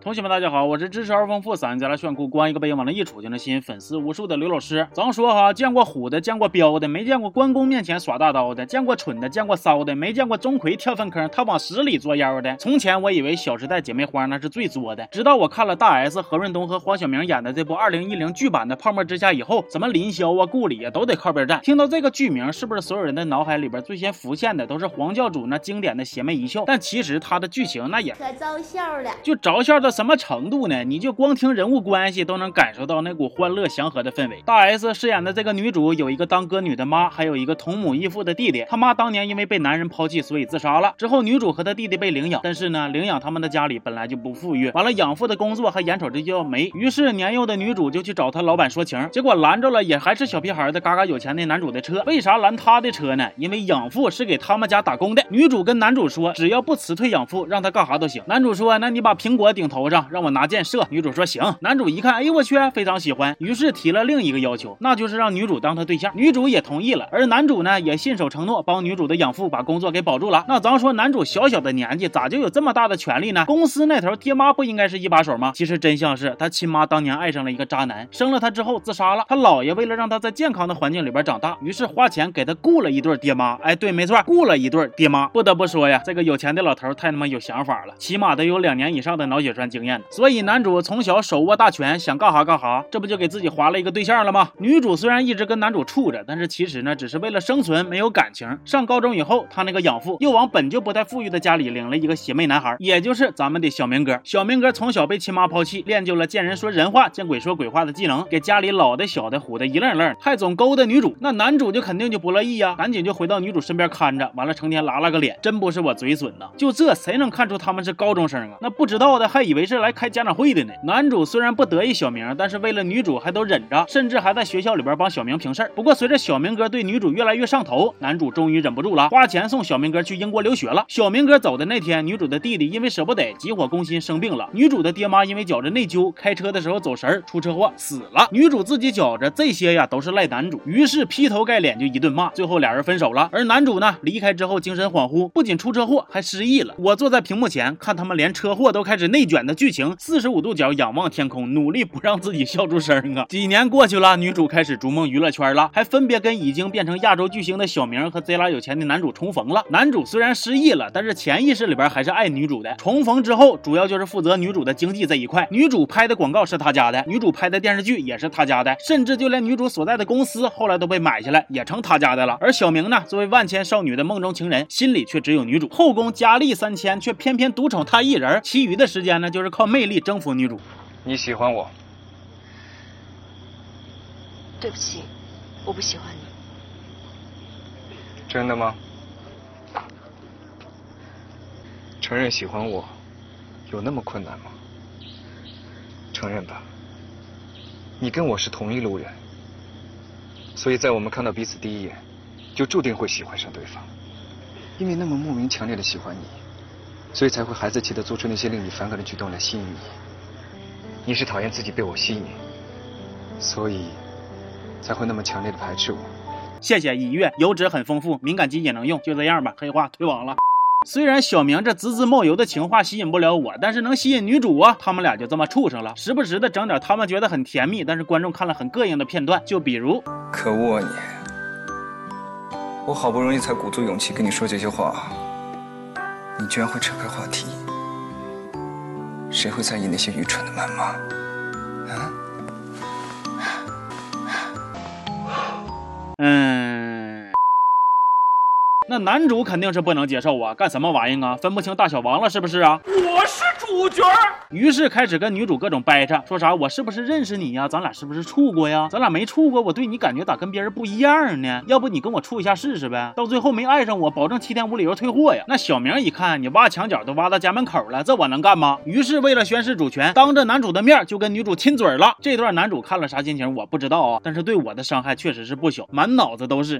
同学们，大家好，我是支持二丰富、嗓音再来炫酷、光一个背影往那一杵就能吸引粉丝无数的刘老师。咱说哈，见过虎的，见过彪的，没见过关公面前耍大刀的；见过蠢的，见过骚的，没见过钟馗跳粪坑他往屎里作妖的。从前我以为《小时代》姐妹花那是最作的，直到我看了大 S、何润东和黄晓明演的这部2010剧版的《泡沫之夏》以后，什么林萧啊、顾里啊都得靠边站。听到这个剧名，是不是所有人的脑海里边最先浮现的都是黄教主那经典的邪魅一笑？但其实他的剧情那也可招笑了，就着笑到什么程度呢？你就光听人物关系都能感受到那股欢乐祥和的氛围。大 S 饰演的这个女主有一个当歌女的妈，还有一个同母异父的弟弟。他妈当年因为被男人抛弃，所以自杀了。之后女主和她弟弟被领养，但是呢，领养他们的家里本来就不富裕，完了养父的工作还眼瞅着就要没，于是年幼的女主就去找她老板说情，结果拦着了也还是小屁孩的嘎嘎有钱的男主的车。为啥拦他的车呢？因为养父是给他们家打工的。女主跟男主说，只要不辞退养父，让他干啥都行。男主说，那你把苹果顶头上，让我拿箭。射女主说行，男主一看，哎呦我去，非常喜欢，于是提了另一个要求，那就是让女主当他对象。女主也同意了，而男主呢也信守承诺，帮女主的养父把工作给保住了。那咱说男主小小的年纪，咋就有这么大的权利呢？公司那头爹妈不应该是一把手吗？其实真相是他亲妈当年爱上了一个渣男，生了他之后自杀了。他姥爷为了让他在健康的环境里边长大，于是花钱给他雇了一对爹妈。哎，对，没错，雇了一对爹妈。不得不说呀，这个有钱的老头太他妈有想法了，起码得有两年以上的脑血栓经验的。所以男主。从小手握大权，想干哈干哈，这不就给自己划了一个对象了吗？女主虽然一直跟男主处着，但是其实呢，只是为了生存，没有感情。上高中以后，他那个养父又往本就不太富裕的家里领了一个邪魅男孩，也就是咱们的小明哥。小明哥从小被亲妈抛弃，练就了见人说人话，见鬼说鬼话的技能，给家里老的小的唬得一愣愣，还总勾搭女主。那男主就肯定就不乐意呀，赶紧就回到女主身边看着，完了成天拉拉个脸，真不是我嘴损呐。就这，谁能看出他们是高中生啊？那不知道的还以以为是来开家长会的呢。男主虽然不得意小明，但是为了女主还都忍着，甚至还在学校里边帮小明平事儿。不过随着小明哥对女主越来越上头，男主终于忍不住了，花钱送小明哥去英国留学了。小明哥走的那天，女主的弟弟因为舍不得，急火攻心生病了。女主的爹妈因为觉着内疚，开车的时候走神儿出车祸死了。女主自己觉着这些呀都是赖男主，于是劈头盖脸就一顿骂。最后俩人分手了。而男主呢，离开之后精神恍惚，不仅出车祸，还失忆了。我坐在屏幕前看他们连车祸都开始内卷的剧情，四十五度角仰望。天空，努力不让自己笑出声啊！几年过去了，女主开始逐梦娱乐圈了，还分别跟已经变成亚洲巨星的小明和贼拉有钱的男主重逢了。男主虽然失忆了，但是潜意识里边还是爱女主的。重逢之后，主要就是负责女主的经济这一块。女主拍的广告是他家的，女主拍的电视剧也是他家的，甚至就连女主所在的公司后来都被买下来，也成他家的了。而小明呢，作为万千少女的梦中情人，心里却只有女主，后宫佳丽三千，却偏偏独宠他一人，其余的时间呢，就是靠魅力征服女主。你喜欢我？对不起，我不喜欢你。真的吗？承认喜欢我，有那么困难吗？承认吧。你跟我是同一路人，所以在我们看到彼此第一眼，就注定会喜欢上对方。因为那么莫名强烈的喜欢你，所以才会孩子气的做出那些令你反感的举动来吸引你。你是讨厌自己被我吸引，所以才会那么强烈的排斥我。谢谢一月，油脂很丰富，敏感肌也能用，就这样吧。黑化退网了。虽然小明这滋滋冒油的情话吸引不了我，但是能吸引女主啊。他们俩就这么处上了，时不时的整点他们觉得很甜蜜，但是观众看了很膈应的片段，就比如，可恶啊你！我好不容易才鼓足勇气跟你说这些话，你居然会扯开话题。谁会在意那些愚蠢的谩骂？啊？嗯，那男主肯定是不能接受啊！干什么玩意啊？分不清大小王了是不是啊？我是主角。于是开始跟女主各种掰扯，说啥我是不是认识你呀？咱俩是不是处过呀？咱俩没处过，我对你感觉咋跟别人不一样呢？要不你跟我处一下试试呗？到最后没爱上我，保证七天无理由退货呀！那小明一看你挖墙角都挖到家门口了，这我能干吗？于是为了宣示主权，当着男主的面就跟女主亲嘴了。这段男主看了啥心情我不知道啊，但是对我的伤害确实是不小，满脑子都是。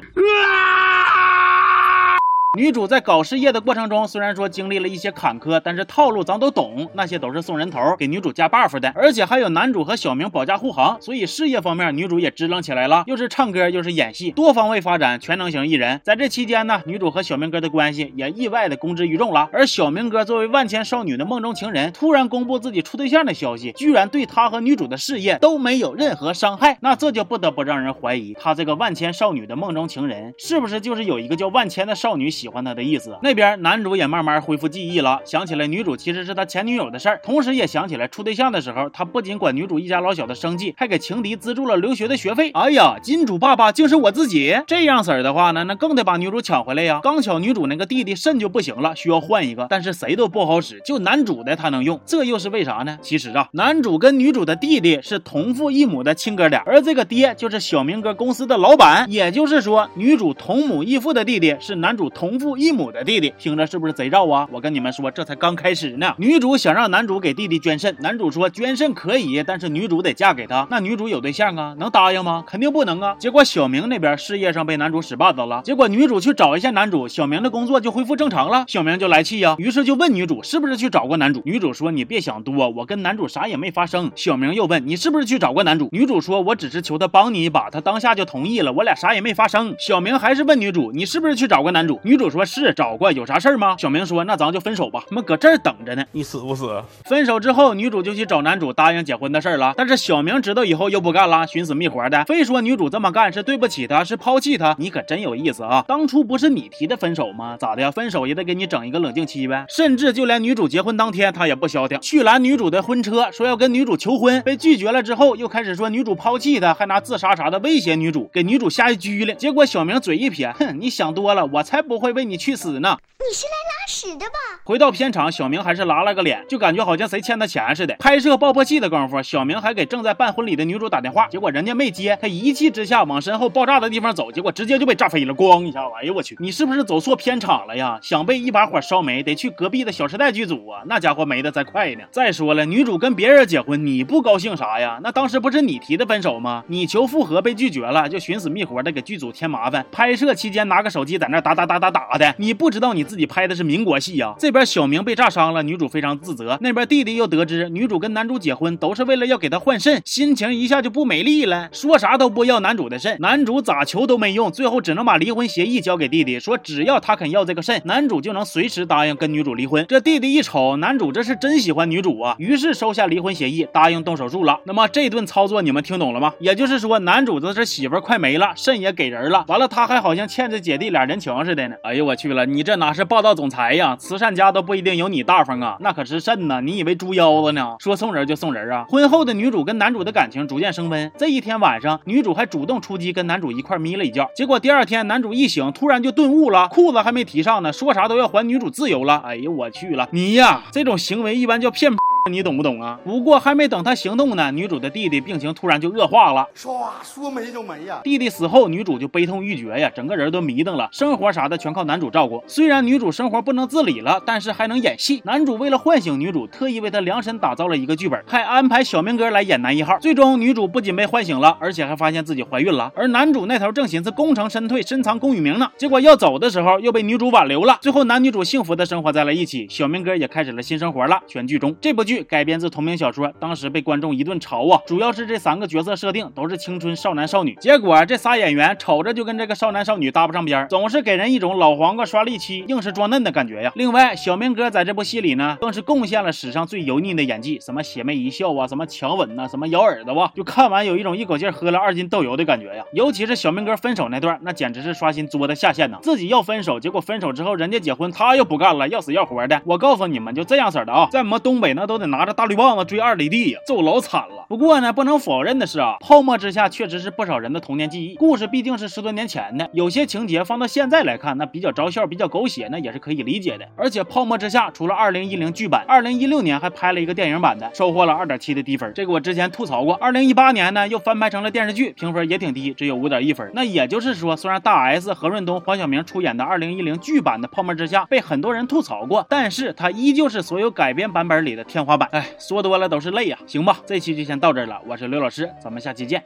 女主在搞事业的过程中，虽然说经历了一些坎坷，但是套路咱都懂，那些都是送人头，给女主加 buff 的。而且还有男主和小明保驾护航，所以事业方面女主也支棱起来了，又是唱歌又是演戏，多方位发展，全能型艺人。在这期间呢，女主和小明哥的关系也意外的公之于众了。而小明哥作为万千少女的梦中情人，突然公布自己处对象的消息，居然对他和女主的事业都没有任何伤害，那这就不得不让人怀疑，他这个万千少女的梦中情人，是不是就是有一个叫万千的少女喜欢他的意思？那边男主也慢慢恢复记忆了，想起来女主其实是他前女友的事儿，同时也想起来处对象的时候，他不仅管女主一家老小的生计，还给情敌资助了留学的学费。哎呀，金主爸爸竟是我自己！这样式儿的话呢，那更得把女主抢回来呀。刚巧女主那个弟弟肾就不行了，需要换一个，但是谁都不好使，就男主的他能用，这又是为啥呢？其实啊，男主跟女主的弟弟是同父异母的亲哥俩，而这个爹就是小明哥公司的老板，也就是说，女主同母异父的弟弟是男主同同父异母的弟弟。听着是不是贼绕啊？我跟你们说，这才刚开始呢。女主想让男主给弟弟捐肾，男主说捐肾可以，但是女主得嫁给他。那女主有对象啊，能答应吗？肯定不能啊。结果小明那边事业上被男主使绊子了，结果女主去找一下男主，小明的工作就恢复正常了，小明就来气呀，于是就问女主是不是去找过男主。女主说你别想多，我跟男主啥也没发生。小明又问你是不是去找过男主？女主说我只是求他帮你一把，他当下就同意了，我俩啥也没发生。小明还是问女主你是不是去找过男主？女主说是找过，有啥事儿吗？小明说那咱就分手吧，他们搁这儿等着呢。你死不死？分手之后，女主就去找男主答应结婚的事儿了。但是小明知道以后又不干了，寻死觅活的，非说女主这么干是对不起他，是抛弃他。你可真有意思啊！当初不是你提的分手吗？咋的呀？分手也得给你整一个冷静期呗。甚至就连女主结婚当天，他也不消停，去拦女主的婚车，说要跟女主求婚，被拒绝了之后，又开始说女主抛弃他，还拿自杀啥的威胁女主，给女主吓一激灵。结果小明嘴一撇，哼，你想多了，我才不会为你去死呢。你是来拉屎的吧？回到片场，小明还是拉了个脸，就感觉好像谁欠他钱似的。拍摄爆破戏的功夫，小明还给正在办婚礼的女主打电话，结果人家没接，他一气之下往身后爆炸的地方走，结果直接就被炸飞了，咣一下，哎呦我去！你是不是走错片场了呀？想被一把火烧没，得去隔壁的小时代剧组啊，那家伙没的再快呢。再说了，女主跟别人结婚，你不高兴啥呀？那当时不是你提的分手吗？你求复合被拒绝了，就寻死觅活的给剧组添麻烦。拍摄期间拿个手机在那打打打打打的，你不知道你自己拍的是明民国戏呀？这边小明被炸伤了，女主非常自责。那边弟弟又得知女主跟男主结婚都是为了要给他换肾，心情一下就不美丽了，说啥都不要男主的肾。男主咋求都没用，最后只能把离婚协议交给弟弟，说只要他肯要这个肾，男主就能随时答应跟女主离婚。这弟弟一瞅，男主这是真喜欢女主啊，于是收下离婚协议，答应动手术了。那么这顿操作你们听懂了吗？也就是说，男主子这媳妇快没了，肾也给人了，完了他还好像欠着姐弟俩人情似的呢。哎呦我去了，你这哪是霸道总裁哎呀？慈善家都不一定有你大方啊，那可是肾呐！你以为猪腰子呢？说送人就送人啊！婚后的女主跟男主的感情逐渐升温。这一天晚上，女主还主动出击，跟男主一块眯了一觉。结果第二天，男主一醒，突然就顿悟了，裤子还没提上呢，说啥都要还女主自由了。哎呦我去了，你呀，这种行为一般叫骗。你懂不懂啊？不过还没等他行动呢，女主的弟弟病情突然就恶化了。唰，说没就没呀！弟弟死后，女主就悲痛欲绝呀，整个人都迷瞪了，生活啥的全靠男主照顾。虽然女主生活不能自理了，但是还能演戏。男主为了唤醒女主，特意为她量身打造了一个剧本，还安排小明哥来演男一号。最终，女主不仅被唤醒了，而且还发现自己怀孕了。而男主那头正寻思功成身退，深藏功与名呢，结果要走的时候又被女主挽留了。最后，男女主幸福的生活在了一起，小明哥也开始了新生活了。全剧终。这部剧改编自同名。小说当时被观众一顿嘲啊，主要是这三个角色设定都是青春少男少女，结果这仨演员瞅着就跟这个少男少女搭不上边，总是给人一种老黄瓜刷力气，硬是装嫩的感觉呀。另外，小明哥在这部戏里呢，更是贡献了史上最油腻的演技，什么邪魅一笑啊，什么强吻呐，什么咬耳朵哇，就看完有一种一口气喝了二斤豆油的感觉呀。尤其是小明哥分手那段，那简直是刷新作的下限呐，自己要分手，结果分手之后人家结婚，他又不干了，要死要活的。我告诉你们，就这样式的啊，在我们东北那都拿着大绿棒子。追二里地呀，揍老惨了。不过呢，不能否认的是啊，泡沫之夏确实是不少人的童年记忆。故事毕竟是十多年前的，有些情节放到现在来看，那比较招笑，比较狗血，那也是可以理解的。而且泡沫之夏除了二零一零剧版，二零一六年还拍了一个电影版的，收获了二点七的低分。这个我之前吐槽过。二零一八年呢，又翻拍成了电视剧，评分也挺低，只有五点一分。那也就是说，虽然大 S、何润东、黄晓明出演的二零一零剧版的泡沫之夏被很多人吐槽过，但是它依旧是所有改编版本里的天花板。哎，说多了都是泪呀。行吧，这期就先到这儿了。我是刘老师，咱们下期见。